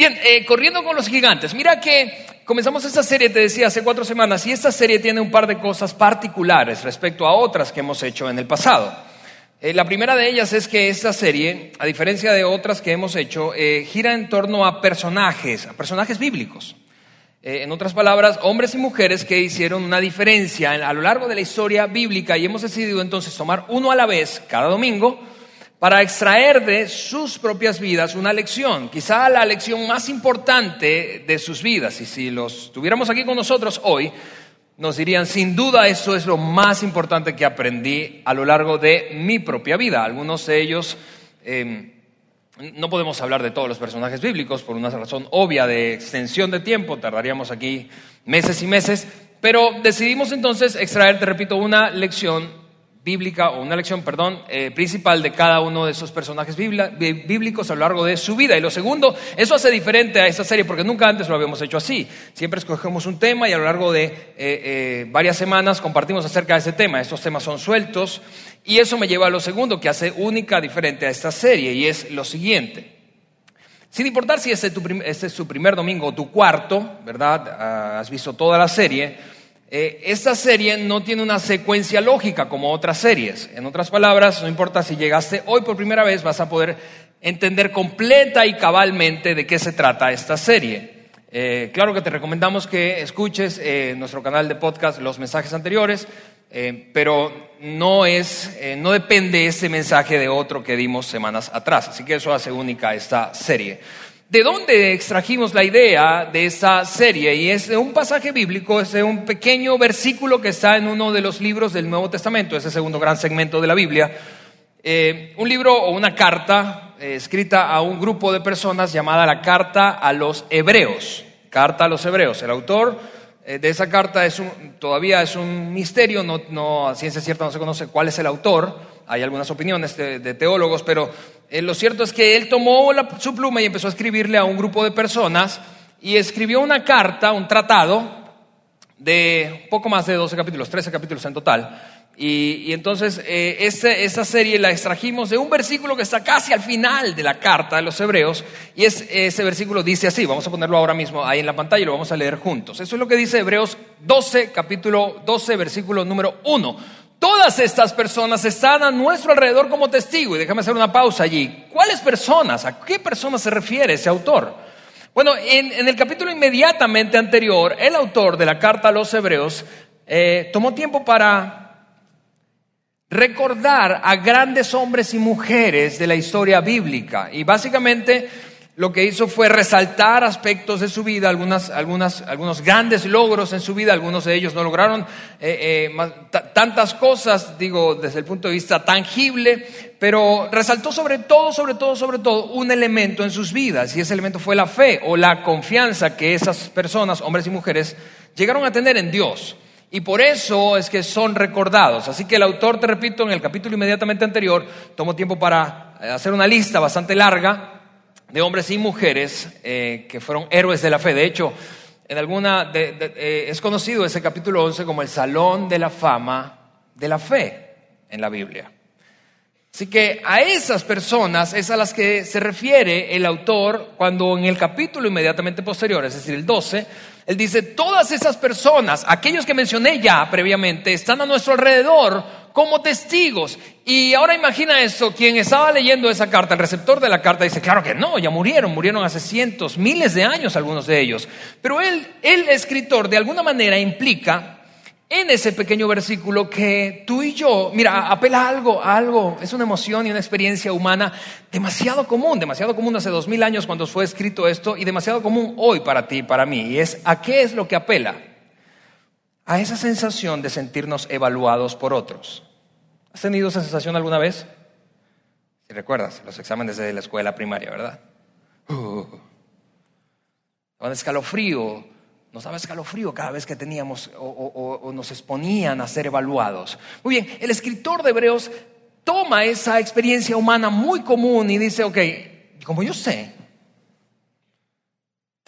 Bien, eh, corriendo con los gigantes. Mira que comenzamos esta serie, te decía, hace cuatro semanas, y esta serie tiene un par de cosas particulares respecto a otras que hemos hecho en el pasado. Eh, la primera de ellas es que esta serie, a diferencia de otras que hemos hecho, eh, gira en torno a personajes, a personajes bíblicos. en otras palabras, hombres y mujeres que hicieron una diferencia a lo largo de la historia bíblica y hemos decidido entonces tomar uno a la vez cada domingo para extraer de sus propias vidas una lección, quizá la lección más importante de sus vidas. Y si los tuviéramos aquí con nosotros hoy, nos dirían, sin duda eso es lo más importante que aprendí a lo largo de mi propia vida. Algunos de ellos, em, no podemos hablar de todos los personajes bíblicos por una razón obvia de extensión de tiempo, tardaríamos aquí meses y meses, pero decidimos entonces extraer, te repito, una lección bíblica o una lección, perdón, eh, principal de cada uno de esos personajes bíblicos a lo largo de su vida. Y lo segundo, eso hace diferente a esta serie porque nunca antes lo habíamos hecho así. Siempre escogemos un tema y a lo largo de eh, eh, varias semanas compartimos acerca de ese tema. Estos temas son sueltos y eso me lleva a lo segundo que hace única, diferente a esta serie y es lo siguiente. Sin importar si este, este es tu primer domingo o tu cuarto, ¿verdad? Ah, has visto toda la serie eh, esta serie no tiene una secuencia lógica como otras series. En otras palabras, no importa si llegaste hoy por primera vez, vas a poder entender completa y cabalmente de qué se trata esta serie. Eh, claro que te recomendamos que escuches eh, nuestro canal de podcast los mensajes anteriores, pero no, es, no depende ese mensaje de otro que dimos semanas atrás. Así que eso hace única esta serie. ¿De dónde extrajimos la idea de esa serie? Y es de un pasaje bíblico, es de un pequeño versículo que está en uno de los libros del Nuevo Testamento, ese segundo gran segmento de la Biblia. Eh, un libro o una carta eh, escrita a un grupo de personas llamada la Carta a los Hebreos. Carta a los Hebreos. El autor eh, de esa carta es todavía es un misterio, no, no, a ciencia cierta no se conoce cuál es el autor. Hay algunas opiniones de teólogos, pero eh, lo cierto es que él tomó su pluma y empezó a escribirle a un grupo de personas y escribió una carta, un tratado de poco más de 12 capítulos, 13 capítulos en total. Y, entonces eh, esa serie la extrajimos de un versículo que está casi al final de la carta de los hebreos y ese versículo dice así, vamos a ponerlo ahora mismo ahí en la pantalla y lo vamos a leer juntos. Eso es lo que dice Hebreos 12, capítulo 12, versículo número 1. Todas estas personas están a nuestro alrededor como testigo. Y déjame hacer una pausa allí. ¿Cuáles personas? ¿A qué personas se refiere ese autor? Bueno, en, el capítulo inmediatamente anterior, el autor de la carta a los hebreos eh, tomó tiempo para recordar a grandes hombres y mujeres de la historia bíblica. Y básicamente lo que hizo fue resaltar aspectos de su vida, algunos grandes logros en su vida, algunos de ellos no lograron eh, eh, tantas cosas, digo, desde el punto de vista tangible, pero resaltó sobre todo, sobre todo, sobre todo, un elemento en sus vidas, y ese elemento fue la fe o la confianza que esas personas, hombres y mujeres, llegaron a tener en Dios. Y por eso es que son recordados. Así que el autor, te repito, en el capítulo inmediatamente anterior, tomó tiempo para hacer una lista bastante larga de hombres y mujeres eh, que fueron héroes de la fe. De hecho, en alguna eh, es conocido ese capítulo 11 como el Salón de la Fama de la Fe en la Biblia. Así que a esas personas es a las que se refiere el autor cuando en el capítulo inmediatamente posterior, es decir, el 12, él dice, todas esas personas, aquellos que mencioné ya previamente, están a nuestro alrededor como testigos. Y ahora imagina eso, quien estaba leyendo esa carta, el receptor de la carta dice, claro que no, ya murieron, murieron hace cientos, miles de años algunos de ellos. Pero él, el escritor, de alguna manera implica en ese pequeño versículo que tú y yo, mira, apela a algo, a algo, es una emoción y una experiencia humana demasiado común, demasiado común hace dos mil años cuando fue escrito esto y demasiado común hoy para ti y para mí. Y es, ¿a qué es lo que apela? A esa sensación de sentirnos evaluados por otros. ¿Has tenido esa sensación alguna vez? Si recuerdas, los exámenes de la escuela primaria, ¿verdad? Uh, escalofrío, nos daba escalofrío cada vez que teníamos o, nos exponían a ser evaluados. Muy bien, el escritor de Hebreos toma esa experiencia humana muy común y dice, ok, como yo sé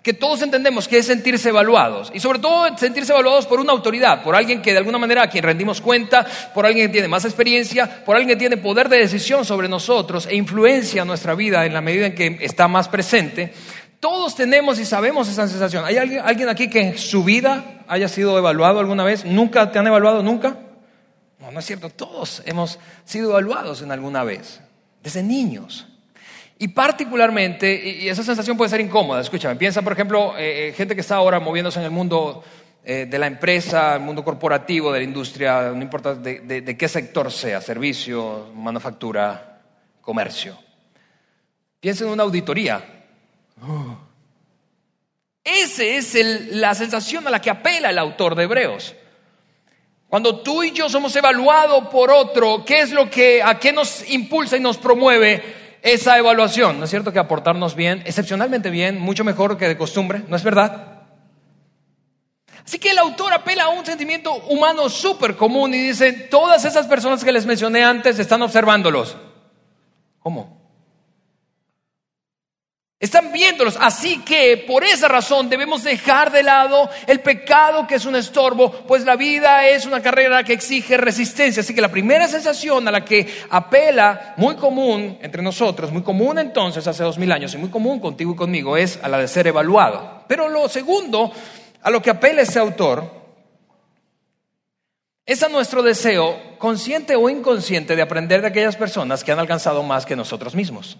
que todos entendemos que es sentirse evaluados y sobre todo sentirse evaluados por una autoridad, por alguien que de alguna manera a quien rendimos cuenta, por alguien que tiene más experiencia, por alguien que tiene poder de decisión sobre nosotros e influencia nuestra vida en la medida en que está más presente. Todos tenemos y sabemos esa sensación. ¿Hay alguien, alguien aquí que en su vida haya sido evaluado alguna vez? ¿Nunca te han evaluado? ¿Nunca? No, no es cierto. Todos hemos sido evaluados en alguna vez, desde niños. Y particularmente, y esa sensación puede ser incómoda, escúchame, piensa por ejemplo, eh, eh, gente que está ahora moviéndose en el mundo eh, de la empresa, el mundo corporativo, de la industria, no importa de, qué sector sea, servicio, manufactura, comercio. Piensa en una auditoría esa es la sensación a la que apela el autor de Hebreos. Cuando tú y yo somos evaluados por otro, ¿qué es lo que, a qué nos impulsa y nos promueve esa evaluación? ¿No es cierto que aportarnos bien, excepcionalmente bien, mucho mejor que de costumbre? ¿No es verdad? Así que el autor apela a un sentimiento humano súper común y dice, todas esas personas que les mencioné antes están observándolos. ¿Cómo? Están viéndolos. Así que por esa razón debemos dejar de lado el pecado que es un estorbo, pues la vida es una carrera que exige resistencia. Así que la primera sensación a la que apela, muy común entre nosotros, muy común entonces hace dos mil años y muy común contigo y conmigo, es a la de ser evaluado. Pero lo segundo a lo que apela ese autor es a nuestro deseo, consciente o inconsciente, de aprender de aquellas personas que han alcanzado más que nosotros mismos.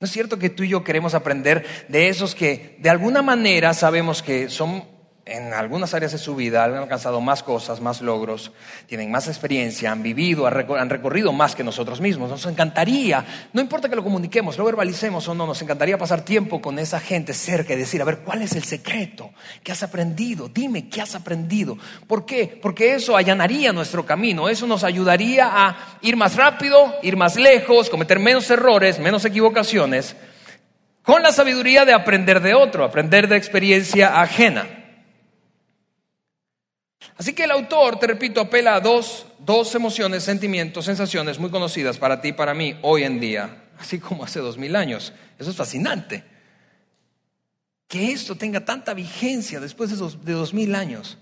¿No es cierto que tú y yo queremos aprender de esos que de alguna manera sabemos que son en algunas áreas de su vida han alcanzado más cosas, más logros, tienen más experiencia, han vivido, han recorrido más que nosotros mismos. Nos encantaría, no importa que lo comuniquemos, lo verbalicemos o no, nos encantaría pasar tiempo con esa gente cerca y decir, a ver, ¿cuál es el secreto? ¿Qué has aprendido? Dime, ¿qué has aprendido? ¿Por qué? Porque eso allanaría nuestro camino, eso nos ayudaría a ir más rápido, ir más lejos, cometer menos errores, menos equivocaciones, con la sabiduría de aprender de otro, aprender de experiencia ajena. Así que el autor, te repito, apela a dos, dos emociones, sentimientos, sensaciones muy conocidas para ti y para mí hoy en día, así como hace dos mil años. Eso es fascinante. Que esto tenga tanta vigencia después de dos, de dos mil años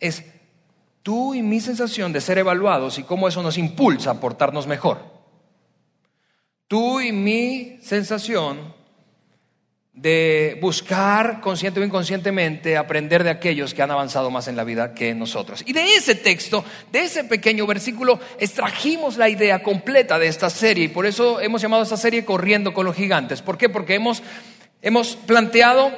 es tú y mi sensación de ser evaluados y cómo eso nos impulsa a portarnos mejor. Tú y mi sensación de buscar consciente o inconscientemente aprender de aquellos que han avanzado más en la vida que nosotros. Y de ese texto, de ese pequeño versículo, extrajimos la idea completa de esta serie y por eso hemos llamado a esta serie Corriendo con los Gigantes. ¿Por qué? Porque hemos, hemos planteado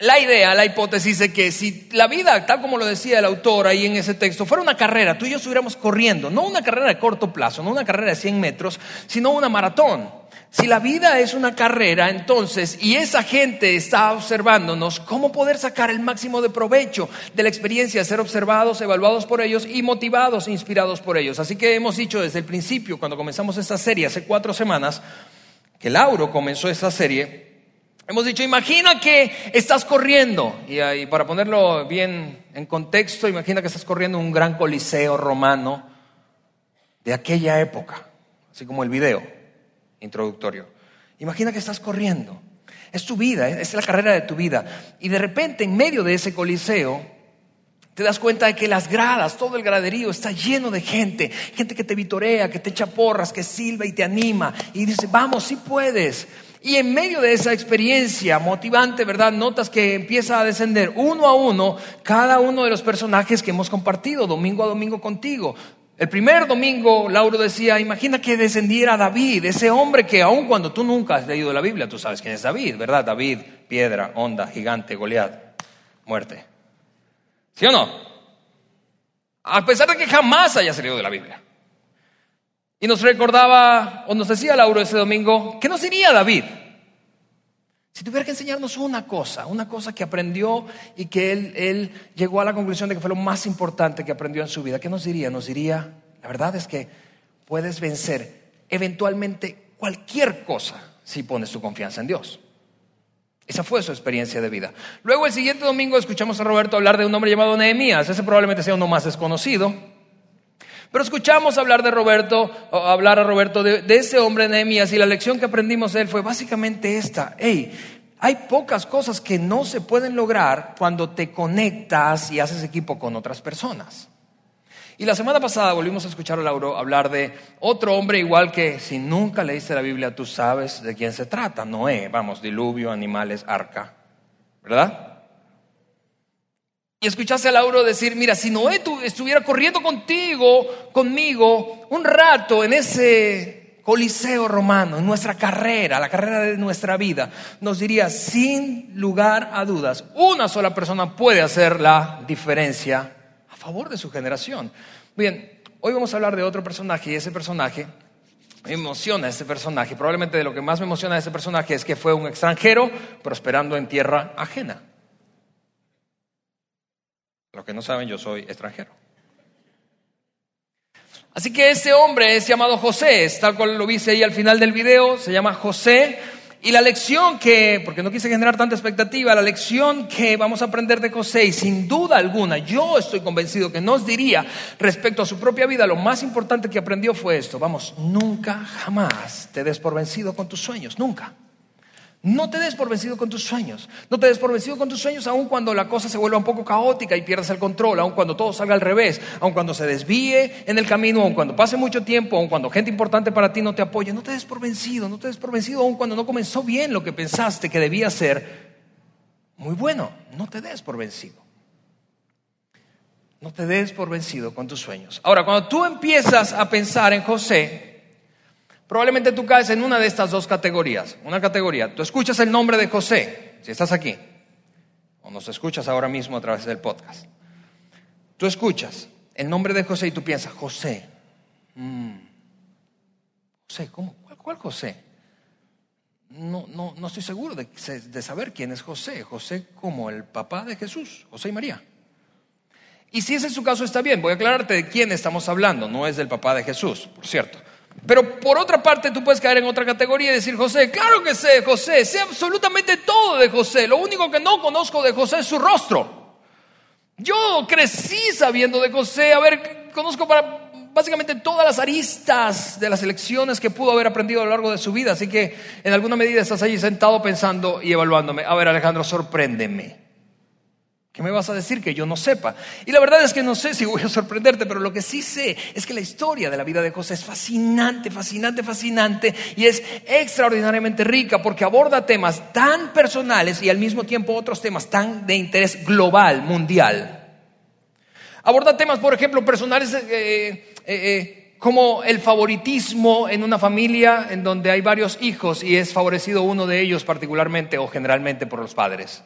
la idea, la hipótesis de que si la vida, tal como lo decía el autor ahí en ese texto, fuera una carrera, tú y yo estuviéramos corriendo, no una carrera de corto plazo, no una carrera de 100 metros, sino una maratón. Si la vida es una carrera, entonces, y esa gente está observándonos, ¿cómo poder sacar el máximo de provecho de la experiencia, ser observados, evaluados por ellos y motivados, inspirados por ellos? Así que hemos dicho desde el principio, cuando comenzamos esta serie, hace cuatro semanas, que Lauro comenzó esta serie, hemos dicho, imagina que estás corriendo, y, y para ponerlo bien en contexto, imagina que estás corriendo un gran coliseo romano de aquella época, así como el video introductorio. Imagina que estás corriendo. Es tu vida, es la carrera de tu vida. Y de repente, en medio de ese coliseo, te das cuenta de que las gradas, todo el graderío está lleno de gente, gente que te vitorea, que te echa porras, que silba y te anima y dice, vamos, sí puedes. Y en medio de esa experiencia motivante, ¿verdad? Notas que empieza a descender uno a uno cada uno de los personajes que hemos compartido domingo a domingo contigo. El primer domingo, Lauro decía, imagina que descendiera David, ese hombre que aun cuando tú nunca has leído la Biblia, tú sabes quién es David, ¿verdad? David, piedra, onda, gigante, Goliat, muerte. ¿Sí o no? A pesar de que jamás haya salido de la Biblia. Y nos recordaba, o nos decía Lauro ese domingo, ¿qué nos diría David? Si tuviera que enseñarnos una cosa, una cosa que aprendió y que él, él, llegó a la conclusión de que fue lo más importante que aprendió en su vida, ¿qué nos diría? Nos diría, la verdad es que puedes vencer eventualmente cualquier cosa si pones tu confianza en Dios. Esa fue su experiencia de vida. Luego el siguiente domingo escuchamos a Roberto hablar de un hombre llamado Nehemías. Ese probablemente sea uno más desconocido. Pero escuchamos hablar de Roberto, hablar a Roberto de, ese hombre Nehemías y la lección que aprendimos de él fue básicamente esta. Hey, hay pocas cosas que no se pueden lograr cuando te conectas y haces equipo con otras personas. Y la semana pasada volvimos a escuchar a Lauro hablar de otro hombre igual que si nunca leíste la Biblia tú sabes de quién se trata. Noé, vamos, diluvio, animales, arca. ¿Verdad? Y escuchaste a Lauro decir, mira, si Noé estuviera corriendo contigo, conmigo, un rato en ese coliseo romano, en nuestra carrera, la carrera de nuestra vida, nos diría, sin lugar a dudas, una sola persona puede hacer la diferencia favor de su generación. Bien, hoy vamos a hablar de otro personaje y ese personaje me emociona ese personaje. Probablemente de lo que más me emociona de ese personaje es que fue un extranjero prosperando en tierra ajena. Los que no saben, yo soy extranjero. Así que ese hombre es llamado José, tal cual lo viste ahí al final del video, se llama José y la lección que, porque no quise generar tanta expectativa, la lección que vamos a aprender de José, y sin duda alguna, yo estoy convencido que nos diría respecto a su propia vida, lo más importante que aprendió fue esto, vamos, nunca, jamás te des por vencido con tus sueños, nunca. No te des por vencido con tus sueños. No te des por vencido con tus sueños aun cuando la cosa se vuelva un poco caótica y pierdas el control, aun cuando todo salga al revés, aun cuando se desvíe en el camino, aun cuando pase mucho tiempo, aun cuando gente importante para ti no te apoye. No te des por vencido, no te des por vencido aun cuando no comenzó bien lo que pensaste que debía ser muy bueno. No te des por vencido. No te des por vencido con tus sueños. Ahora, cuando tú empiezas a pensar en José, Probablemente tú caes en una de estas dos categorías. Una categoría, tú escuchas el nombre de José, si estás aquí, o nos escuchas ahora mismo a través del podcast. Tú escuchas el nombre de José y tú piensas, José. Mm, José, ¿cómo? ¿Cuál, José? No, no, no estoy seguro de, de saber quién es José. José como el papá de Jesús, José y María. Y si ese es su caso, está bien. Voy a aclararte de quién estamos hablando. No es del papá de Jesús, por cierto. Pero por otra parte, tú puedes caer en otra categoría y decir, José, claro que sé José, sé absolutamente todo de José. Lo único que no conozco de José es su rostro. Yo crecí sabiendo de José, a ver, conozco para básicamente todas las aristas de las elecciones que pudo haber aprendido a lo largo de su vida. Así que en alguna medida estás allí sentado pensando y evaluándome. A ver, Alejandro, sorpréndeme. ¿Qué me vas a decir que yo no sepa? Y la verdad es que no sé si voy a sorprenderte, pero lo que sí sé es que la historia de la vida de José es fascinante, fascinante, fascinante y es extraordinariamente rica porque aborda temas tan personales y al mismo tiempo otros temas tan de interés global, mundial. Aborda temas, por ejemplo, personales eh, eh, eh, como el favoritismo en una familia en donde hay varios hijos y es favorecido uno de ellos particularmente o generalmente por los padres.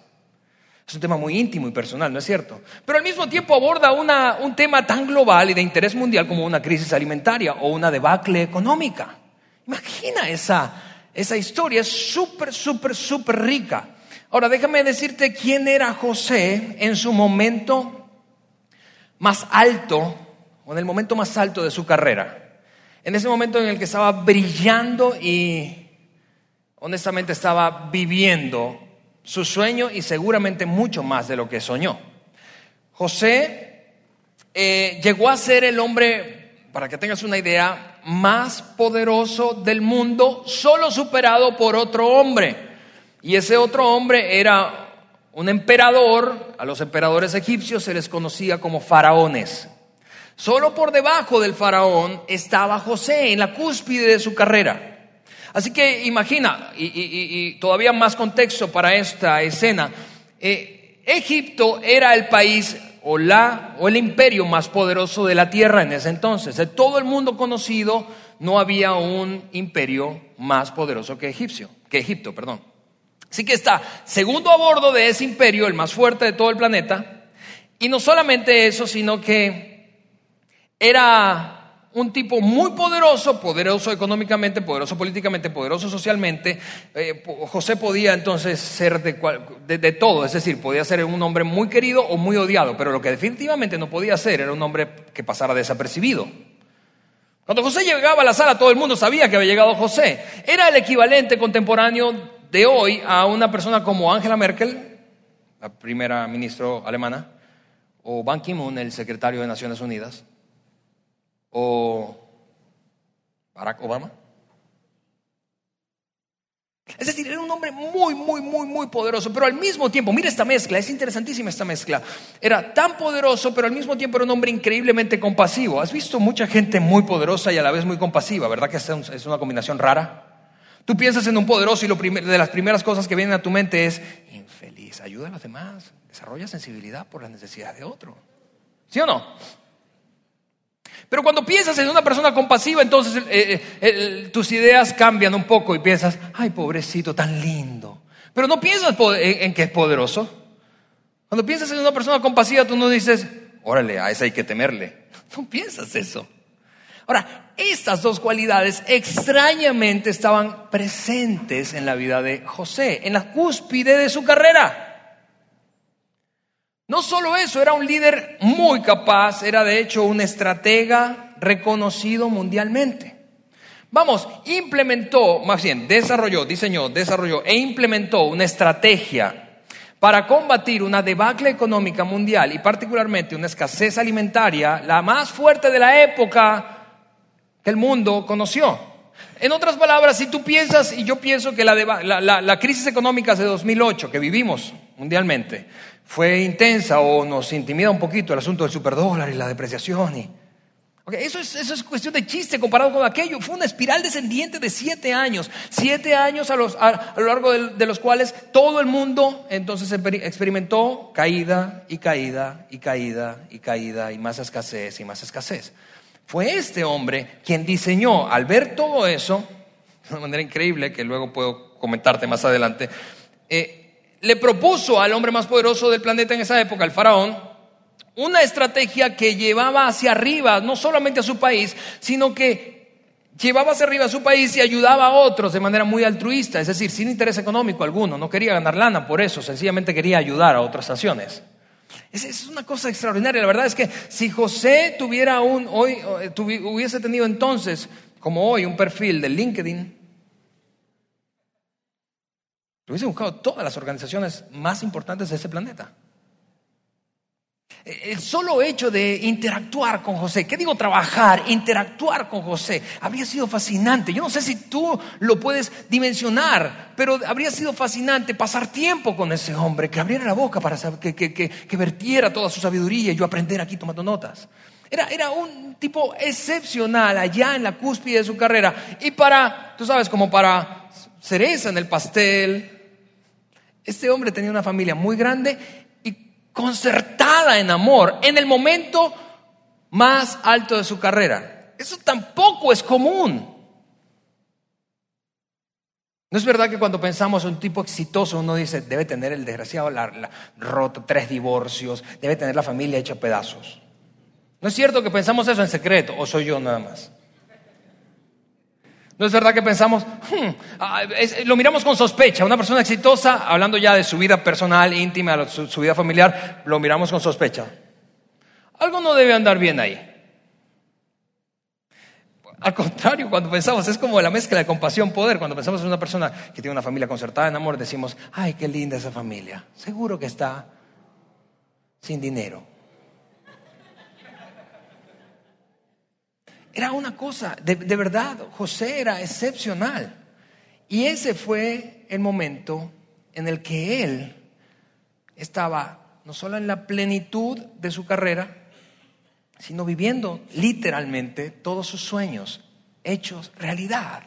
Es un tema muy íntimo y personal, ¿no es cierto? Pero al mismo tiempo aborda un tema tan global y de interés mundial como una crisis alimentaria o una debacle económica. Imagina esa, esa historia, es súper, súper, súper rica. Ahora, déjame decirte quién era José en su momento más alto, o en el momento más alto de su carrera. En ese momento en el que estaba brillando y honestamente estaba viviendo su sueño y seguramente mucho más de lo que soñó. José eh, llegó a ser el hombre, para que tengas una idea, más poderoso del mundo, solo superado por otro hombre. Y ese otro hombre era un emperador, a los emperadores egipcios se les conocía como faraones. Solo por debajo del faraón estaba José en la cúspide de su carrera. Así que imagina, y, todavía más contexto para esta escena, eh, Egipto era el país o, la, o el imperio más poderoso de la tierra en ese entonces. De todo el mundo conocido, no había un imperio más poderoso que, egipcio, que Egipto. Perdón. Así que está segundo a bordo de ese imperio, el más fuerte de todo el planeta. Y no solamente eso, sino que era un tipo muy poderoso, poderoso económicamente, poderoso políticamente, poderoso socialmente. Eh, José podía entonces ser de, de, todo, es decir, podía ser un hombre muy querido o muy odiado, pero lo que definitivamente no podía ser era un hombre que pasara desapercibido. Cuando José llegaba a la sala, todo el mundo sabía que había llegado José. Era el equivalente contemporáneo de hoy a una persona como Angela Merkel, la primera ministra alemana, o Ban Ki-moon, el secretario de Naciones Unidas o Barack Obama. Es decir, era un hombre muy, muy, muy, muy poderoso, pero al mismo tiempo, mira esta mezcla, es interesantísima esta mezcla. Era tan poderoso, pero al mismo tiempo era un hombre increíblemente compasivo. Has visto mucha gente muy poderosa y a la vez muy compasiva, ¿verdad que es una combinación rara? Tú piensas en un poderoso y lo de las primeras cosas que vienen a tu mente es infeliz, ayuda a los demás, desarrolla sensibilidad por las necesidades de otro. ¿Sí o no? Pero cuando piensas en una persona compasiva, entonces eh, eh, tus ideas cambian un poco y piensas, ay, pobrecito, tan lindo. Pero no piensas en, que es poderoso. Cuando piensas en una persona compasiva, tú no dices, órale, a esa hay que temerle. No piensas eso. Ahora, estas dos cualidades extrañamente estaban presentes en la vida de José, en la cúspide de su carrera. No solo eso, era un líder muy capaz, era de hecho un estratega reconocido mundialmente. Vamos, implementó, más bien, desarrolló, diseñó, desarrolló e implementó una estrategia para combatir una debacle económica mundial y particularmente una escasez alimentaria, la más fuerte de la época que el mundo conoció. En otras palabras, si tú piensas, y yo pienso que la, la crisis económica de 2008 que vivimos mundialmente, fue intensa o nos intimida un poquito el asunto del superdólar y la depreciación. Y, eso, es, eso, es, cuestión de chiste comparado con aquello. Fue una espiral descendiente de siete años. Siete años a, a, lo largo de, los cuales todo el mundo entonces experimentó caída y caída y caída y caída y más escasez y más escasez. Fue este hombre quien diseñó, al ver todo eso, de una manera increíble que luego puedo comentarte más adelante, eh, le propuso al hombre más poderoso del planeta en esa época, el faraón, una estrategia que llevaba hacia arriba, no solamente a su país, sino que llevaba hacia arriba a su país y ayudaba a otros de manera muy altruista, es decir, sin interés económico alguno, no quería ganar lana por eso, sencillamente quería ayudar a otras naciones. Es, una cosa extraordinaria, la verdad es que si José tuviera un, hoy, eh, hubiese tenido entonces, como hoy, un perfil de LinkedIn, lo hubiese buscado todas las organizaciones más importantes de este planeta. El solo hecho de interactuar con José, ¿qué digo trabajar? Interactuar con José, habría sido fascinante. Yo no sé si tú lo puedes dimensionar, pero habría sido fascinante pasar tiempo con ese hombre, que abriera la boca para que, que, vertiera toda su sabiduría y yo aprender aquí tomando notas. Era, era un tipo excepcional allá en la cúspide de su carrera. Y para, tú sabes, como para cereza en el pastel, este hombre tenía una familia muy grande y concertada en amor en el momento más alto de su carrera. Eso tampoco es común. ¿No es verdad que cuando pensamos en un tipo exitoso uno dice, debe tener el desgraciado roto, tres divorcios, debe tener la familia hecha pedazos? ¿No es cierto que pensamos eso en secreto o soy yo nada más? ¿No es verdad que pensamos, hmm, ah, lo miramos con sospecha? Una persona exitosa, hablando ya de su vida personal, íntima, su, su vida familiar, lo miramos con sospecha. Algo no debe andar bien ahí. Al contrario, cuando pensamos, es como la mezcla de compasión, poder. Cuando pensamos en una persona que tiene una familia concertada en amor, decimos, ay, qué linda esa familia. Seguro que está sin dinero. Era una cosa, de, verdad, José era excepcional. Y ese fue el momento en el que él estaba no solo en la plenitud de su carrera, sino viviendo literalmente todos sus sueños hechos realidad.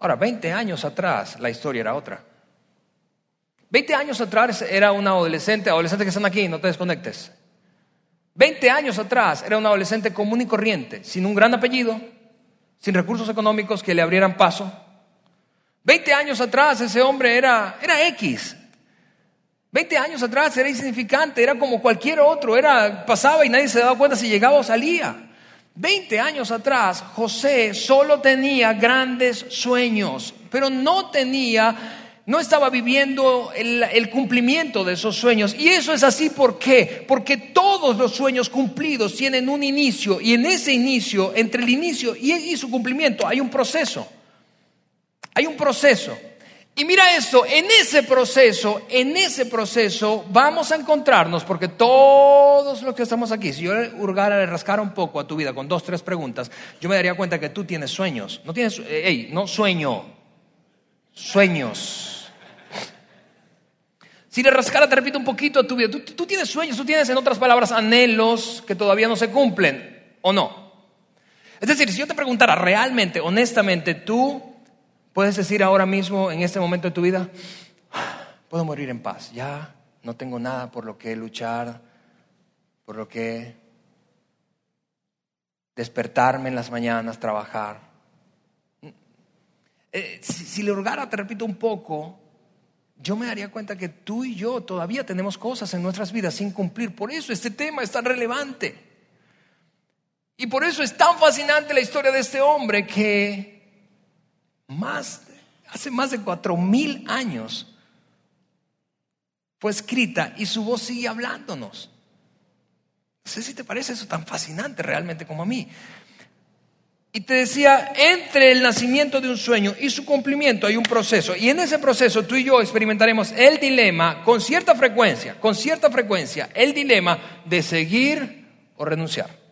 Ahora, 20 años atrás la historia era otra. 20 años atrás era una adolescente, adolescente que están aquí, no te desconectes. 20 años atrás era un adolescente común y corriente, sin un gran apellido, sin recursos económicos que le abrieran paso. 20 años atrás ese hombre era, era X. 20 años atrás era insignificante, era como cualquier otro, era, pasaba y nadie se daba cuenta si llegaba o salía. 20 años atrás José solo tenía grandes sueños, pero no tenía no estaba viviendo el, cumplimiento de esos sueños. Y eso es así. Porque todos los sueños cumplidos tienen un inicio y en ese inicio, entre el inicio y, su cumplimiento, hay un proceso. Hay un proceso. Y mira esto, en ese proceso, en ese proceso vamos a encontrarnos, porque todos los que estamos aquí, si yo hurgara, le rascara un poco a tu vida con dos, tres preguntas, yo me daría cuenta que tú tienes sueños. No tienes, hey, no sueño, sueños. Si le rascara, te repito un poquito a tu vida, tú, tienes sueños, tú tienes en otras palabras anhelos que todavía no se cumplen, ¿o no? Es decir, si yo te preguntara realmente, honestamente, tú puedes decir ahora mismo, en este momento de tu vida, puedo morir en paz, ya no tengo nada por lo que luchar, por lo que despertarme en las mañanas, trabajar. Eh, si, si, le hurgara, te repito un poco, yo me daría cuenta que tú y yo todavía tenemos cosas en nuestras vidas sin cumplir. Por eso este tema es tan relevante. Y por eso es tan fascinante la historia de este hombre que más, hace más de cuatro mil años fue escrita y su voz sigue hablándonos. No sé si te parece eso tan fascinante realmente como a mí. Y te decía, entre el nacimiento de un sueño y su cumplimiento hay un proceso. Y en ese proceso tú y yo experimentaremos el dilema con cierta frecuencia, con cierta frecuencia, el dilema de seguir o renunciar.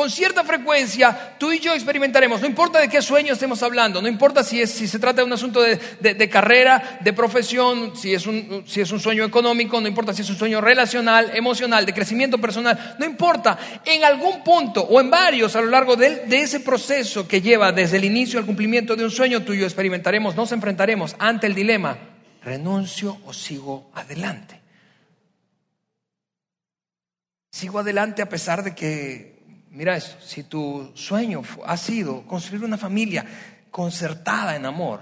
Con cierta frecuencia tú y yo experimentaremos, no importa de qué sueño estemos hablando, no importa si, es, si se trata de un asunto de, carrera, de profesión, si es, un, si es un sueño económico, no importa si es un sueño relacional, emocional, de crecimiento personal, no importa, en algún punto o en varios a lo largo de, de ese proceso que lleva desde el inicio al cumplimiento de un sueño, tú y yo experimentaremos, nos enfrentaremos ante el dilema, renuncio o sigo adelante. Sigo adelante a pesar de que mira eso, si tu sueño ha sido construir una familia concertada en amor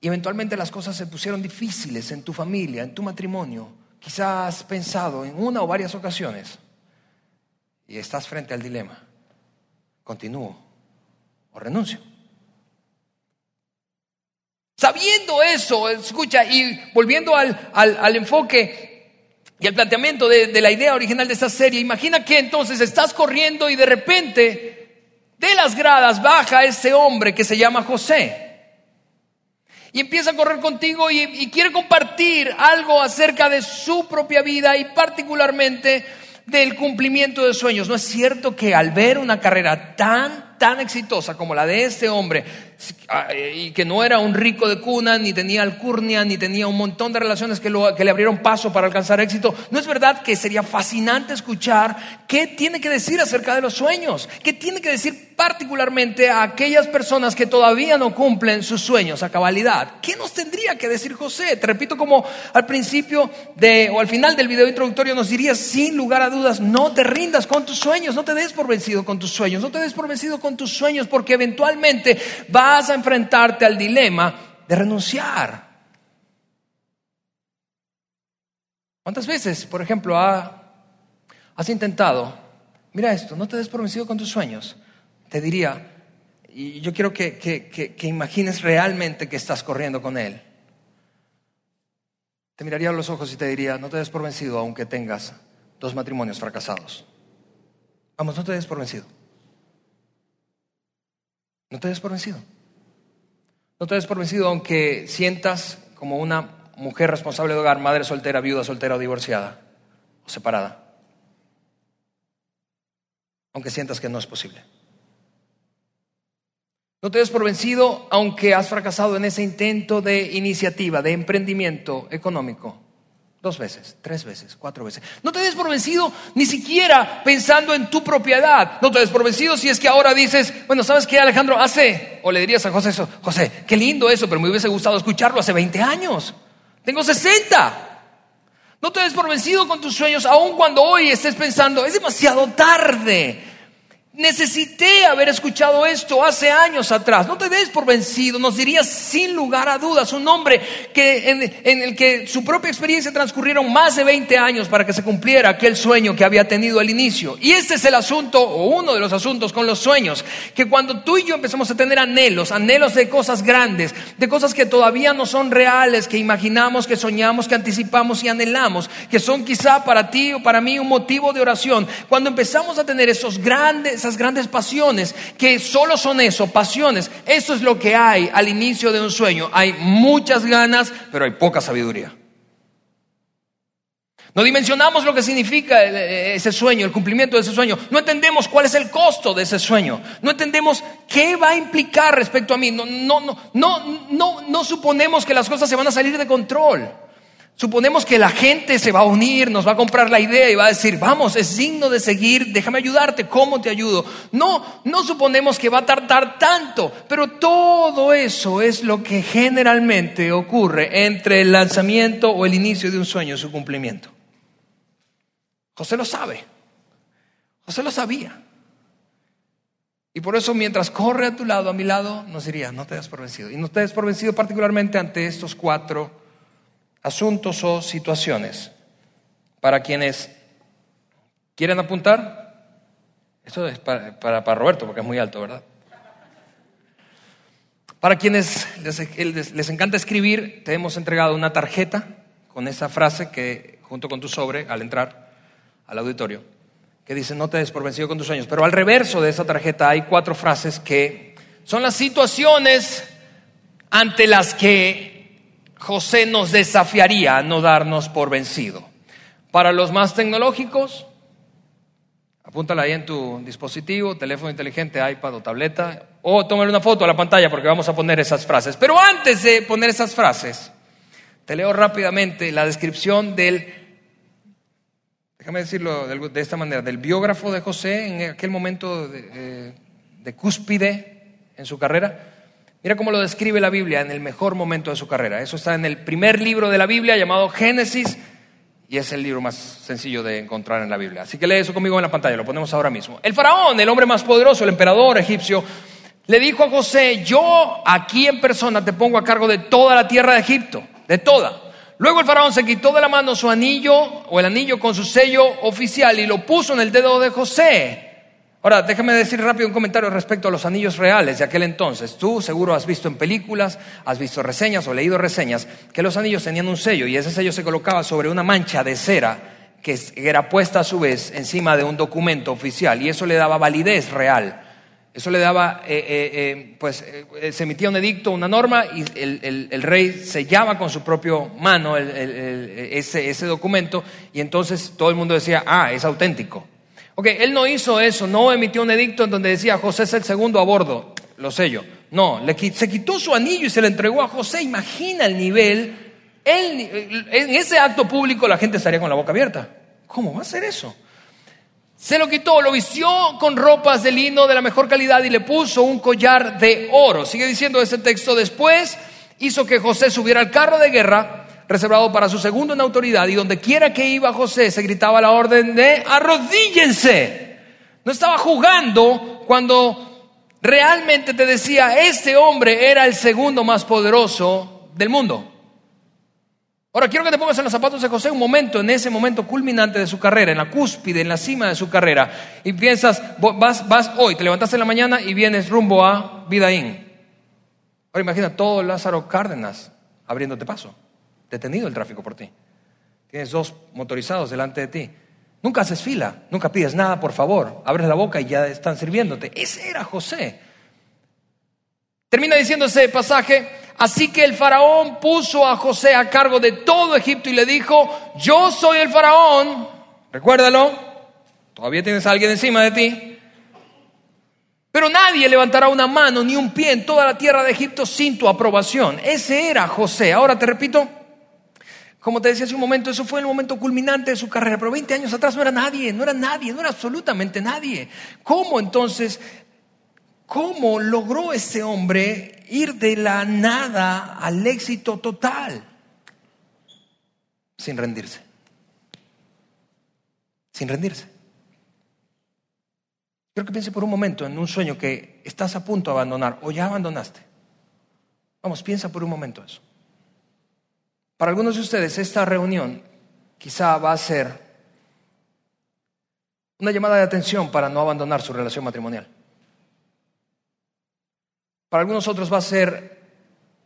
y eventualmente las cosas se pusieron difíciles en tu familia, en tu matrimonio, quizás has pensado en una o varias ocasiones y estás frente al dilema, continúo o renuncio. Sabiendo eso, escucha, y volviendo al, al enfoque y el planteamiento de, la idea original de esta serie, imagina que entonces estás corriendo y de repente de las gradas baja ese hombre que se llama José. Y empieza a correr contigo y, y quiere compartir algo acerca de su propia vida y particularmente del cumplimiento de sueños. ¿No es cierto que al ver una carrera tan, tan exitosa como la de este hombre, y que no era un rico de cuna, ni tenía alcurnia, ni tenía un montón de relaciones que, le abrieron paso para alcanzar éxito. ¿No es verdad que sería fascinante escuchar qué tiene que decir acerca de los sueños? ¿Qué tiene que decir particularmente a aquellas personas que todavía no cumplen sus sueños a cabalidad? ¿Qué nos tendría que decir José? Te repito como al principio de, o al final del video introductorio nos diría sin lugar a dudas, no te rindas con tus sueños, no te des por vencido con tus sueños, no te des por vencido con tus sueños porque eventualmente va vas a enfrentarte al dilema de renunciar. ¿Cuántas veces, por ejemplo, has intentado, mira esto, no te des por vencido con tus sueños? Te diría, y yo quiero que, que, imagines realmente que estás corriendo con Él. Te miraría a los ojos y te diría, no te des por vencido aunque tengas dos matrimonios fracasados. Vamos, no te des por vencido. No te des por vencido. No te des por vencido aunque sientas como una mujer responsable de hogar, madre soltera, viuda, soltera o divorciada o separada. Aunque sientas que no es posible. No te des por vencido aunque has fracasado en ese intento de iniciativa, de emprendimiento económico. Dos veces, tres veces, cuatro veces. No te des por vencido ni siquiera pensando en tu propiedad. No te des por vencido si es que ahora dices, bueno, ¿sabes qué Alejandro hace? O le dirías a José eso, José, qué lindo eso, pero me hubiese gustado escucharlo hace 20 años. Tengo 60. No te des por vencido con tus sueños, aun cuando hoy estés pensando, es demasiado tarde. Necesité haber escuchado esto hace años atrás. No te des por vencido, nos diría sin lugar a dudas un hombre que, en, el que su propia experiencia transcurrieron más de 20 años para que se cumpliera aquel sueño que había tenido al inicio. Y este es el asunto, o uno de los asuntos con los sueños, que cuando tú y yo empezamos a tener anhelos, anhelos de cosas grandes, de cosas que todavía no son reales, que imaginamos, que soñamos, que anticipamos y anhelamos, que son quizá para ti o para mí un motivo de oración, cuando empezamos a tener esos grandes esas grandes pasiones que solo son eso, pasiones. Eso es lo que hay al inicio de un sueño. Hay muchas ganas, pero hay poca sabiduría. No dimensionamos lo que significa ese sueño, el cumplimiento de ese sueño. No entendemos cuál es el costo de ese sueño. No entendemos qué va a implicar respecto a mí. No, no, no, no, no, no suponemos que las cosas se van a salir de control. Suponemos que la gente se va a unir, nos va a comprar la idea y va a decir, vamos, es digno de seguir, déjame ayudarte, ¿cómo te ayudo? No, no suponemos que va a tardar tanto, pero todo eso es lo que generalmente ocurre entre el lanzamiento o el inicio de un sueño y su cumplimiento. José lo sabe, José lo sabía. Y por eso mientras corre a tu lado, a mi lado, nos diría, no te des por vencido. Y no te des por vencido particularmente ante estos cuatro asuntos o situaciones. Para quienes quieren apuntar, esto es para, Roberto, porque es muy alto, ¿verdad? Para quienes les, les, encanta escribir, te hemos entregado una tarjeta con esa frase que, junto con tu sobre, al entrar al auditorio, que dice, no te des por vencido con tus sueños. Pero al reverso de esa tarjeta hay cuatro frases que son las situaciones ante las que José nos desafiaría a no darnos por vencido. Para los más tecnológicos, apúntala ahí en tu dispositivo, teléfono inteligente, iPad o tableta, o tómale una foto a la pantalla porque vamos a poner esas frases. Pero antes de poner esas frases, te leo rápidamente la descripción del, déjame decirlo de esta manera, del biógrafo de José en aquel momento de, eh, de cúspide en su carrera. Mira cómo lo describe la Biblia en el mejor momento de su carrera. Eso está en el primer libro de la Biblia llamado Génesis y es el libro más sencillo de encontrar en la Biblia. Así que lee eso conmigo en la pantalla, lo ponemos ahora mismo. El faraón, el hombre más poderoso, el emperador egipcio, le dijo a José, yo aquí en persona te pongo a cargo de toda la tierra de Egipto, de toda. Luego el faraón se quitó de la mano su anillo o el anillo con su sello oficial y lo puso en el dedo de José. Ahora, déjame decir rápido un comentario respecto a los anillos reales de aquel entonces. Tú seguro has visto en películas, has visto reseñas o leído reseñas que los anillos tenían un sello y ese sello se colocaba sobre una mancha de cera que era puesta a su vez encima de un documento oficial y eso le daba validez real. Eso le daba, eh, eh, eh, pues se emitía un edicto, una norma y el, rey sellaba con su propia mano ese documento y entonces todo el mundo decía, ah, es auténtico. Ok, él no hizo eso, no emitió un edicto en donde decía José es el segundo a bordo, lo sello. No, se quitó su anillo y se le entregó a José. Imagina el nivel. en ese acto público la gente estaría con la boca abierta. ¿Cómo va a ser eso? Se lo quitó, lo vistió con ropas de lino de la mejor calidad y le puso un collar de oro. Sigue diciendo ese texto. Después hizo que José subiera al carro de guerra reservado para su segundo en autoridad, y donde quiera que iba José se gritaba la orden de arrodíllense. No estaba jugando cuando realmente te decía, este hombre era el segundo más poderoso del mundo. Ahora quiero que te pongas en los zapatos de José un momento, en ese momento culminante de su carrera, en la cúspide, en la cima de su carrera, y piensas, vas, vas hoy, te levantaste en la mañana y vienes rumbo a Vidaín. Ahora imagina todo Lázaro Cárdenas abriéndote paso detenido el tráfico por ti. Tienes dos motorizados delante de ti. Nunca haces fila, nunca pides nada, por favor. Abres la boca y ya están sirviéndote. Ese era José. Termina diciendo ese pasaje, así que el faraón puso a José a cargo de todo Egipto y le dijo, yo soy el faraón, recuérdalo, todavía tienes a alguien encima de ti, pero nadie levantará una mano ni un pie en toda la tierra de Egipto sin tu aprobación. Ese era José. Ahora te repito, como te decía hace un momento, eso fue el momento culminante de su carrera, pero 20 años atrás no era nadie, no era nadie, no era absolutamente nadie. ¿Cómo entonces, cómo logró ese hombre ir de la nada al éxito total? Sin rendirse. Sin rendirse. Quiero que piense por un momento en un sueño que estás a punto de abandonar o ya abandonaste. Vamos, piensa por un momento eso. Para algunos de ustedes esta reunión quizá va a ser una llamada de atención para no abandonar su relación matrimonial. Para algunos otros va a ser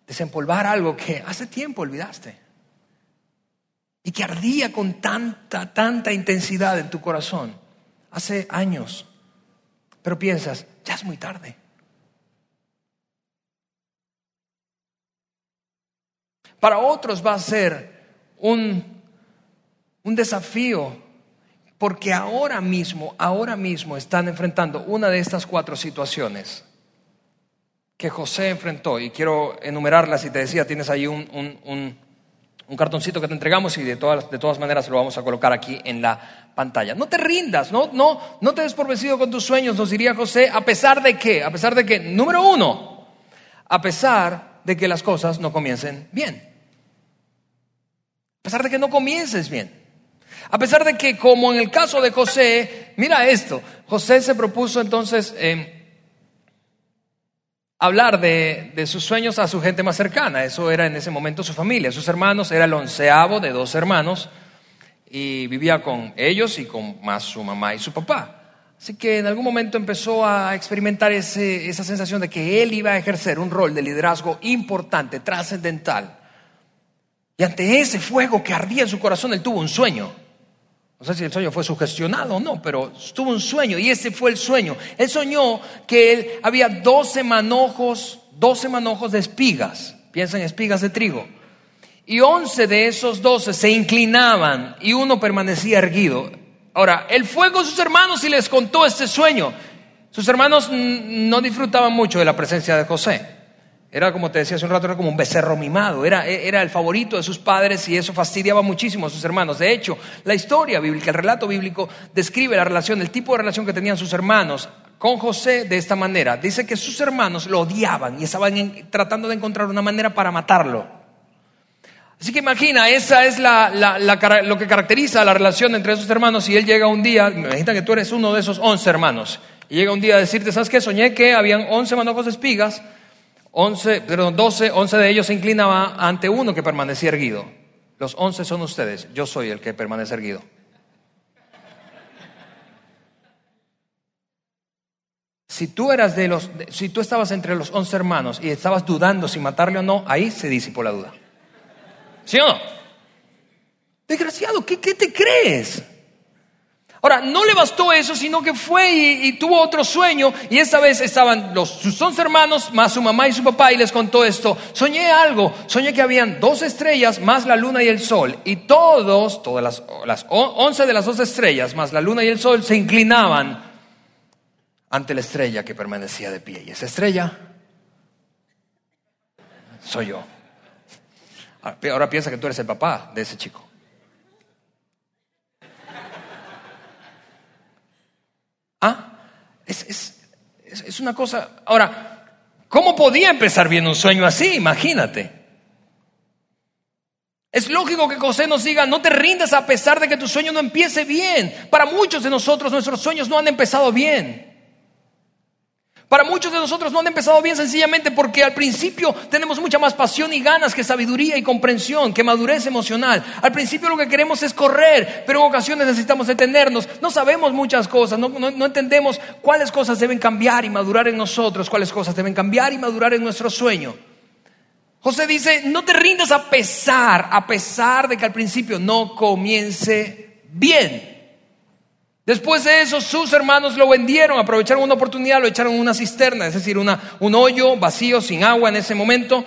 desempolvar algo que hace tiempo olvidaste y que ardía con tanta, tanta intensidad en tu corazón hace años. Pero piensas, ya es muy tarde. Para otros va a ser un un desafío, porque ahora mismo, ahora mismo están enfrentando una de estas cuatro situaciones que José enfrentó. Y quiero enumerarlas y te decía, tienes ahí un, un, cartoncito que te entregamos y de todas, de todas maneras lo vamos a colocar aquí en la pantalla. No te rindas, no, no, no te des por vencido con tus sueños, nos diría José, a pesar de qué, a pesar de que, número uno, a pesar de que las cosas no comiencen bien. A pesar de que no comiences bien. A pesar de que, como en el caso de José, mira esto, José se propuso entonces eh, hablar de, de, sus sueños a su gente más cercana. Eso era en ese momento su familia, sus hermanos, era el onceavo de dos hermanos y vivía con ellos y con más su mamá y su papá. Así que en algún momento empezó a experimentar esa sensación de que él iba a ejercer un rol de liderazgo importante, trascendental. Y ante ese fuego que ardía en su corazón, él tuvo un sueño. No sé si el sueño fue sugestionado o no, pero tuvo un sueño y ese fue el sueño. Él soñó que él, había doce manojos, doce manojos de espigas. Piensa en espigas de trigo. Y once de esos doce se inclinaban y uno permanecía erguido. Ahora, él fue con sus hermanos y les contó este sueño. Sus hermanos no disfrutaban mucho de la presencia de José. Era, como te decía hace un rato, era como un becerro mimado, era, era el favorito de sus padres y eso fastidiaba muchísimo a sus hermanos. De hecho, la historia bíblica, el relato bíblico, describe la relación, el tipo de relación que tenían sus hermanos con José de esta manera. Dice que sus hermanos lo odiaban y estaban tratando de encontrar una manera para matarlo. Así que imagina, esa es lo que caracteriza la relación entre esos hermanos y él llega un día, imagina que tú eres uno de esos once hermanos, y llega un día a decirte, ¿sabes qué? Soñé que habían once manojos de espigas 11, perdón, 12, 11 de ellos se inclinaba ante uno que permanecía erguido. Los 11 son ustedes, yo soy el que permanece erguido. Si tú eras de los, si tú estabas entre los 11 hermanos y estabas dudando si matarle o no, ahí se disipó la duda. ¿Sí o no? Desgraciado, ¿qué, qué te crees? Ahora, no le bastó eso, sino que fue y, tuvo otro sueño y esta vez estaban los, sus once hermanos, más su mamá y su papá y les contó esto. Soñé algo, soñé que habían dos estrellas más la luna y el sol y todos, todas las, las once de las dos estrellas más la luna y el sol se inclinaban ante la estrella que permanecía de pie. Y esa estrella soy yo. Ahora piensa que tú eres el papá de ese chico. ¿Ah? Es, es, una cosa. Ahora, ¿cómo podía empezar bien un sueño así? Imagínate. Es lógico que José nos diga, no te rindas a pesar de que tu sueño no empiece bien. Para muchos de nosotros nuestros sueños no han empezado bien. Para muchos de nosotros no han empezado bien sencillamente porque al principio tenemos mucha más pasión y ganas que sabiduría y comprensión, que madurez emocional. Al principio lo que queremos es correr, pero en ocasiones necesitamos detenernos. No sabemos muchas cosas, no, entendemos cuáles cosas deben cambiar y madurar en nosotros, cuáles cosas deben cambiar y madurar en nuestro sueño. José dice, no te rindas a pesar, a pesar de que al principio no comience bien. Después de eso, sus hermanos lo vendieron, aprovecharon una oportunidad, lo echaron en una cisterna, es decir, un hoyo vacío, sin agua en ese momento,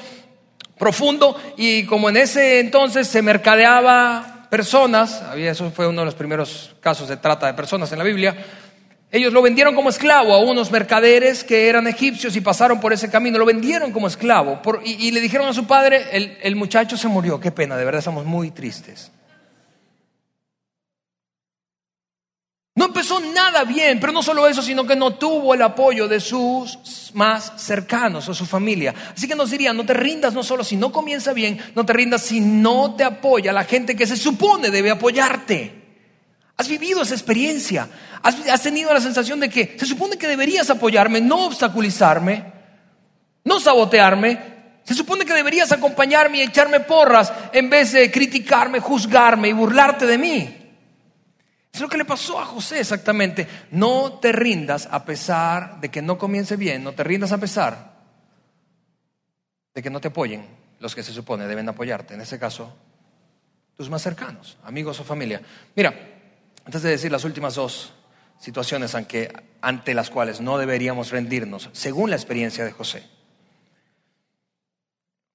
profundo, y como en ese entonces se mercadeaba personas, había, eso fue uno de los primeros casos de trata de personas en la Biblia, ellos lo vendieron como esclavo a unos mercaderes que eran egipcios y pasaron por ese camino, lo vendieron como esclavo, y, le dijeron a su padre, el, el muchacho se murió, qué pena, de verdad estamos muy tristes. Empezó nada bien, pero no solo eso, sino que no tuvo el apoyo de sus más cercanos o su familia. Así que nos diría, no te rindas no solo si no comienza bien, no te rindas si no te apoya la gente que se supone debe apoyarte. Has vivido esa experiencia, has, tenido la sensación de que se supone que deberías apoyarme, no obstaculizarme, no sabotearme, se supone que deberías acompañarme y echarme porras en vez de criticarme, juzgarme y burlarte de mí. Es lo que le pasó a José exactamente. No te rindas a pesar de que no comience bien, no te rindas a pesar de que no te apoyen los que se supone deben apoyarte. En este caso, tus más cercanos, amigos o familia. Mira, antes de decir las últimas dos situaciones ante las cuales no deberíamos rendirnos, según la experiencia de José.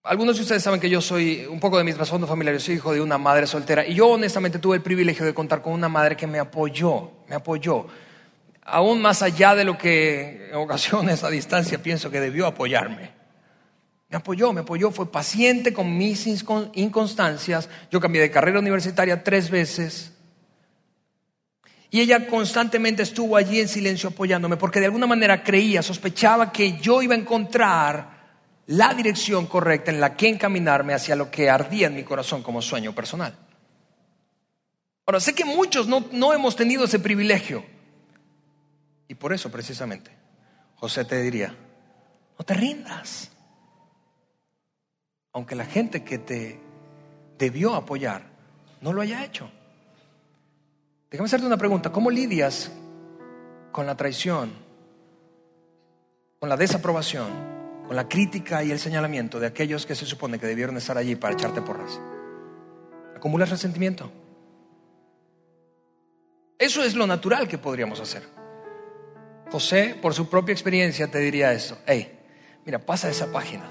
Algunos de ustedes saben que yo soy, un poco de mi trasfondo familiar, yo soy hijo de una madre soltera y yo honestamente tuve el privilegio de contar con una madre que me apoyó, me apoyó, aún más allá de lo que en ocasiones a distancia pienso que debió apoyarme. Me apoyó, me apoyó, fue paciente con mis inconstancias. Yo cambié de carrera universitaria tres veces. Y ella constantemente estuvo allí en silencio apoyándome porque de alguna manera creía, sospechaba que yo iba a encontrar la dirección correcta en la que encaminarme hacia lo que ardía en mi corazón como sueño personal. Ahora, sé que muchos no, no hemos tenido ese privilegio. Y por eso precisamente José te diría, no te rindas. Aunque la gente que te debió apoyar no lo haya hecho. Déjame hacerte una pregunta. ¿Cómo lidias con la traición, con la desaprobación, con la crítica y el señalamiento de aquellos que se supone que debieron estar allí para echarte porras. Acumulas resentimiento. Eso es lo natural que podríamos hacer. José, por su propia experiencia, te diría eso. Hey, mira, pasa esa página.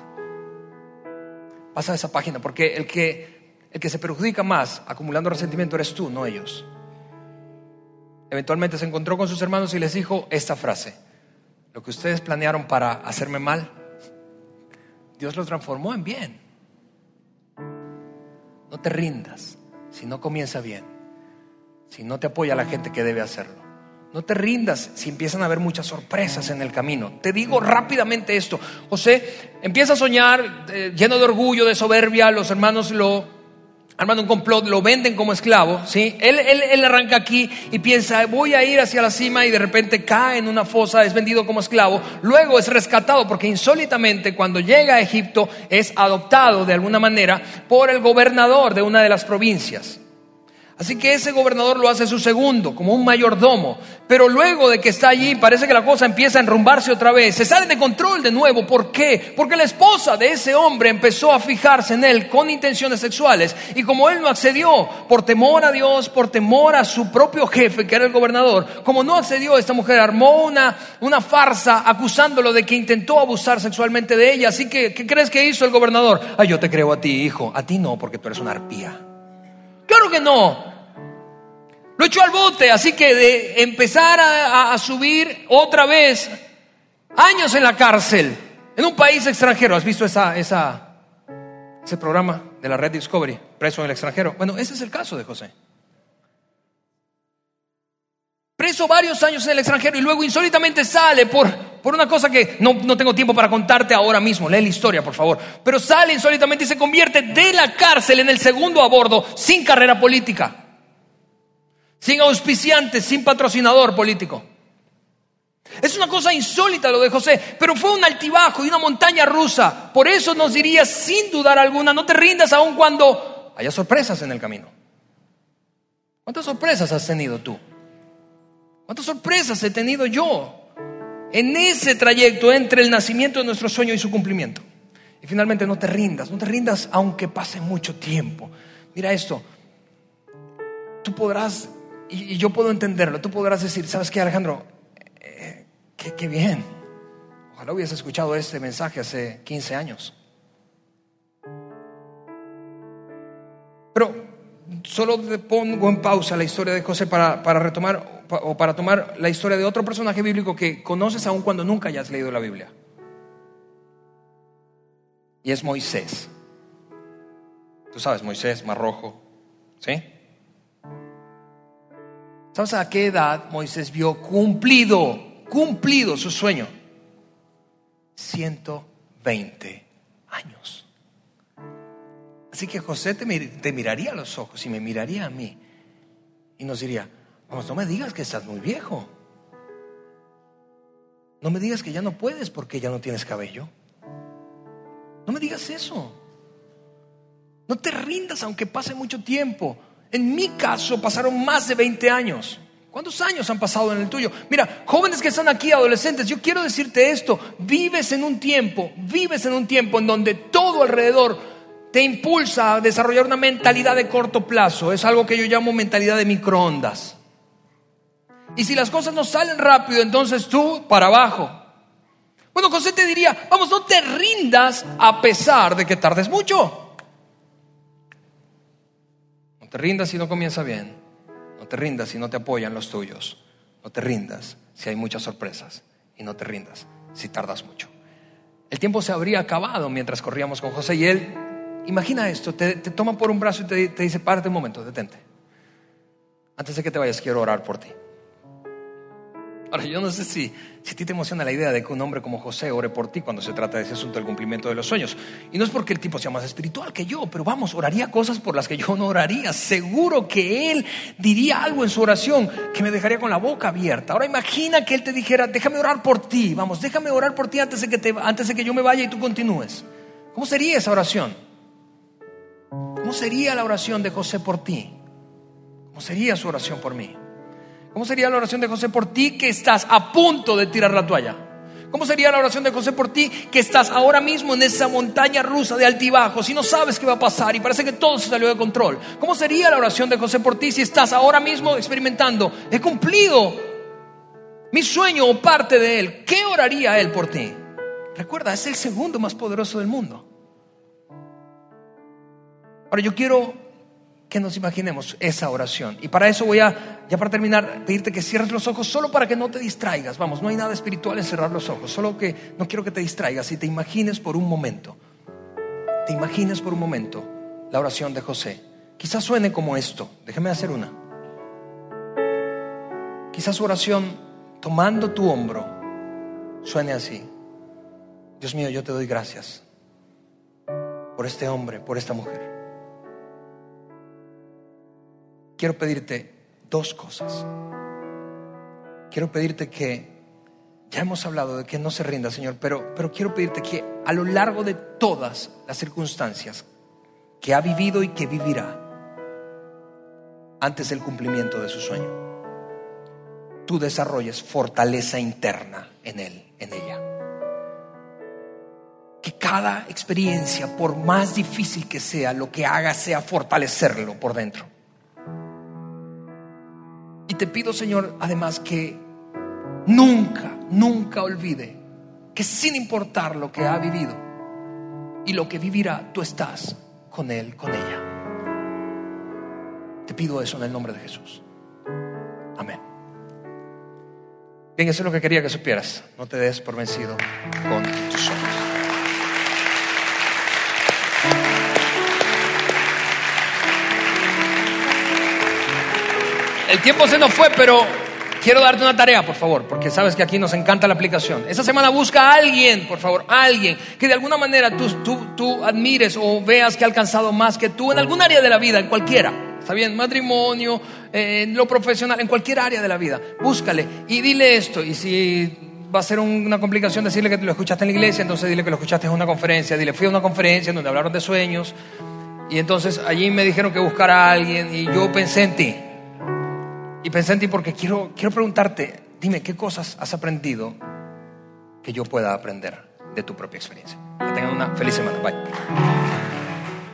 Pasa esa página, porque el que, el que se perjudica más acumulando resentimiento eres tú, no ellos. Eventualmente se encontró con sus hermanos y les dijo esta frase. Lo que ustedes planearon para hacerme mal, Dios lo transformó en bien. No te rindas si no comienza bien, si no te apoya la gente que debe hacerlo. No te rindas si empiezan a haber muchas sorpresas en el camino. Te digo rápidamente esto. José empieza a soñar eh, lleno de orgullo, de soberbia. Los hermanos lo armando un complot, lo venden como esclavo, ¿sí? Él, él, arranca aquí y piensa, voy a ir hacia la cima y de repente cae en una fosa, es vendido como esclavo, luego es rescatado porque insólitamente cuando llega a Egipto es adoptado de alguna manera por el gobernador de una de las provincias. Así que ese gobernador lo hace su segundo, como un mayordomo. Pero luego de que está allí, parece que la cosa empieza a enrumbarse otra vez. Se sale de control de nuevo. ¿Por qué? Porque la esposa de ese hombre empezó a fijarse en él con intenciones sexuales. Y como él no accedió, por temor a Dios, por temor a su propio jefe, que era el gobernador, como no accedió, esta mujer armó una, una farsa acusándolo de que intentó abusar sexualmente de ella. Así que, ¿qué crees que hizo el gobernador? Ay, yo te creo a ti, hijo. A ti no, porque tú eres una arpía. Claro que no. Lo echó al bote, así que de empezar a, subir otra vez años en la cárcel, en un país extranjero. ¿Has visto esa, ese programa de la red Discovery, preso en el extranjero? Bueno, ese es el caso de José. Preso varios años en el extranjero y luego insólitamente sale por, por una cosa que no, no tengo tiempo para contarte ahora mismo. Lee la historia, por favor. Pero sale insólitamente y se convierte de la cárcel en el segundo a bordo sin carrera política sin auspiciante, sin patrocinador político. Es una cosa insólita lo de José, pero fue un altibajo y una montaña rusa. Por eso nos diría sin dudar alguna, no te rindas aun cuando haya sorpresas en el camino. ¿Cuántas sorpresas has tenido tú? ¿Cuántas sorpresas he tenido yo en ese trayecto entre el nacimiento de nuestro sueño y su cumplimiento? Y finalmente no te rindas, no te rindas aunque pase mucho tiempo. Mira esto, tú podrás y, yo puedo entenderlo. Tú podrás decir, ¿sabes qué, Alejandro? Eh, qué, bien. Ojalá hubieras escuchado este mensaje hace 15 años. Pero solo te pongo en pausa la historia de José para, para, retomar o para tomar la historia de otro personaje bíblico que conoces aun cuando nunca hayas leído la Biblia. Y es Moisés. Tú sabes, Moisés, Mar Rojo. ¿Sí? ¿Sabes a qué edad Moisés vio cumplido, cumplido su sueño? 120 años. Así que José te, miraría a los ojos y me miraría a mí y nos diría, vamos, no me digas que estás muy viejo. No me digas que ya no puedes porque ya no tienes cabello. No me digas eso. No te rindas aunque pase mucho tiempo. En mi caso pasaron más de 20 años. ¿Cuántos años han pasado en el tuyo? Mira, jóvenes que están aquí, adolescentes, yo quiero decirte esto, vives en un tiempo, vives en un tiempo en donde todo alrededor te impulsa a desarrollar una mentalidad de corto plazo, es algo que yo llamo mentalidad de microondas. Y si las cosas no salen rápido, entonces tú para abajo. Bueno, José te diría, vamos, no te rindas a pesar de que tardes mucho. Te rindas si no comienza bien. No te rindas si no te apoyan los tuyos. No te rindas si hay muchas sorpresas. Y no te rindas si tardas mucho. El tiempo se habría acabado mientras corríamos con José y él, imagina esto, te, toma por un brazo y te, te dice, párate un momento, detente. Antes de que te vayas, quiero orar por ti. Ahora, yo no sé si, si a ti te emociona la idea de que un hombre como José ore por ti cuando se trata de ese asunto del cumplimiento de los sueños. Y no es porque el tipo sea más espiritual que yo, pero vamos, oraría cosas por las que yo no oraría. Seguro que él diría algo en su oración que me dejaría con la boca abierta. Ahora imagina que él te dijera, déjame orar por ti, vamos, déjame orar por ti antes de que, te, antes de que yo me vaya y tú continúes. ¿Cómo sería esa oración? ¿Cómo sería la oración de José por ti? ¿Cómo sería su oración por mí? ¿Cómo sería la oración de José por ti que estás a punto de tirar la toalla? ¿Cómo sería la oración de José por ti que estás ahora mismo en esa montaña rusa de altibajos y no sabes qué va a pasar y parece que todo se salió de control? ¿Cómo sería la oración de José por ti si estás ahora mismo experimentando, he cumplido mi sueño o parte de él? ¿Qué oraría él por ti? Recuerda, es el segundo más poderoso del mundo. Ahora yo quiero que nos imaginemos esa oración. Y para eso voy a, ya para terminar, pedirte que cierres los ojos solo para que no te distraigas. Vamos, no hay nada espiritual en cerrar los ojos, solo que no quiero que te distraigas y te imagines por un momento, te imagines por un momento la oración de José. Quizás suene como esto, déjame hacer una. Quizás su oración, tomando tu hombro, suene así. Dios mío, yo te doy gracias por este hombre, por esta mujer. Quiero pedirte dos cosas. Quiero pedirte que, ya hemos hablado de que no se rinda, Señor, pero, pero quiero pedirte que a lo largo de todas las circunstancias que ha vivido y que vivirá antes del cumplimiento de su sueño, tú desarrolles fortaleza interna en él, en ella. Que cada experiencia, por más difícil que sea, lo que haga sea fortalecerlo por dentro te pido, Señor, además que nunca, nunca olvide que sin importar lo que ha vivido y lo que vivirá, tú estás con Él, con ella. Te pido eso en el nombre de Jesús. Amén. Bien, eso es lo que quería que supieras. No te des por vencido con El tiempo se nos fue, pero quiero darte una tarea, por favor, porque sabes que aquí nos encanta la aplicación. Esta semana busca a alguien, por favor, alguien que de alguna manera tú, tú, admires o veas que ha alcanzado más que tú en algún área de la vida, en cualquiera. Está bien, matrimonio, eh, lo profesional, en cualquier área de la vida. Búscale y dile esto. Y si va a ser una complicación decirle que lo escuchaste en la iglesia, entonces dile que lo escuchaste en una conferencia. Dile, fui a una conferencia donde hablaron de sueños. Y entonces allí me dijeron que buscara a alguien y yo pensé en ti. Y pensé en ti porque quiero, quiero preguntarte, dime, ¿qué cosas has aprendido que yo pueda aprender de tu propia experiencia? Que tengan una feliz semana. Bye.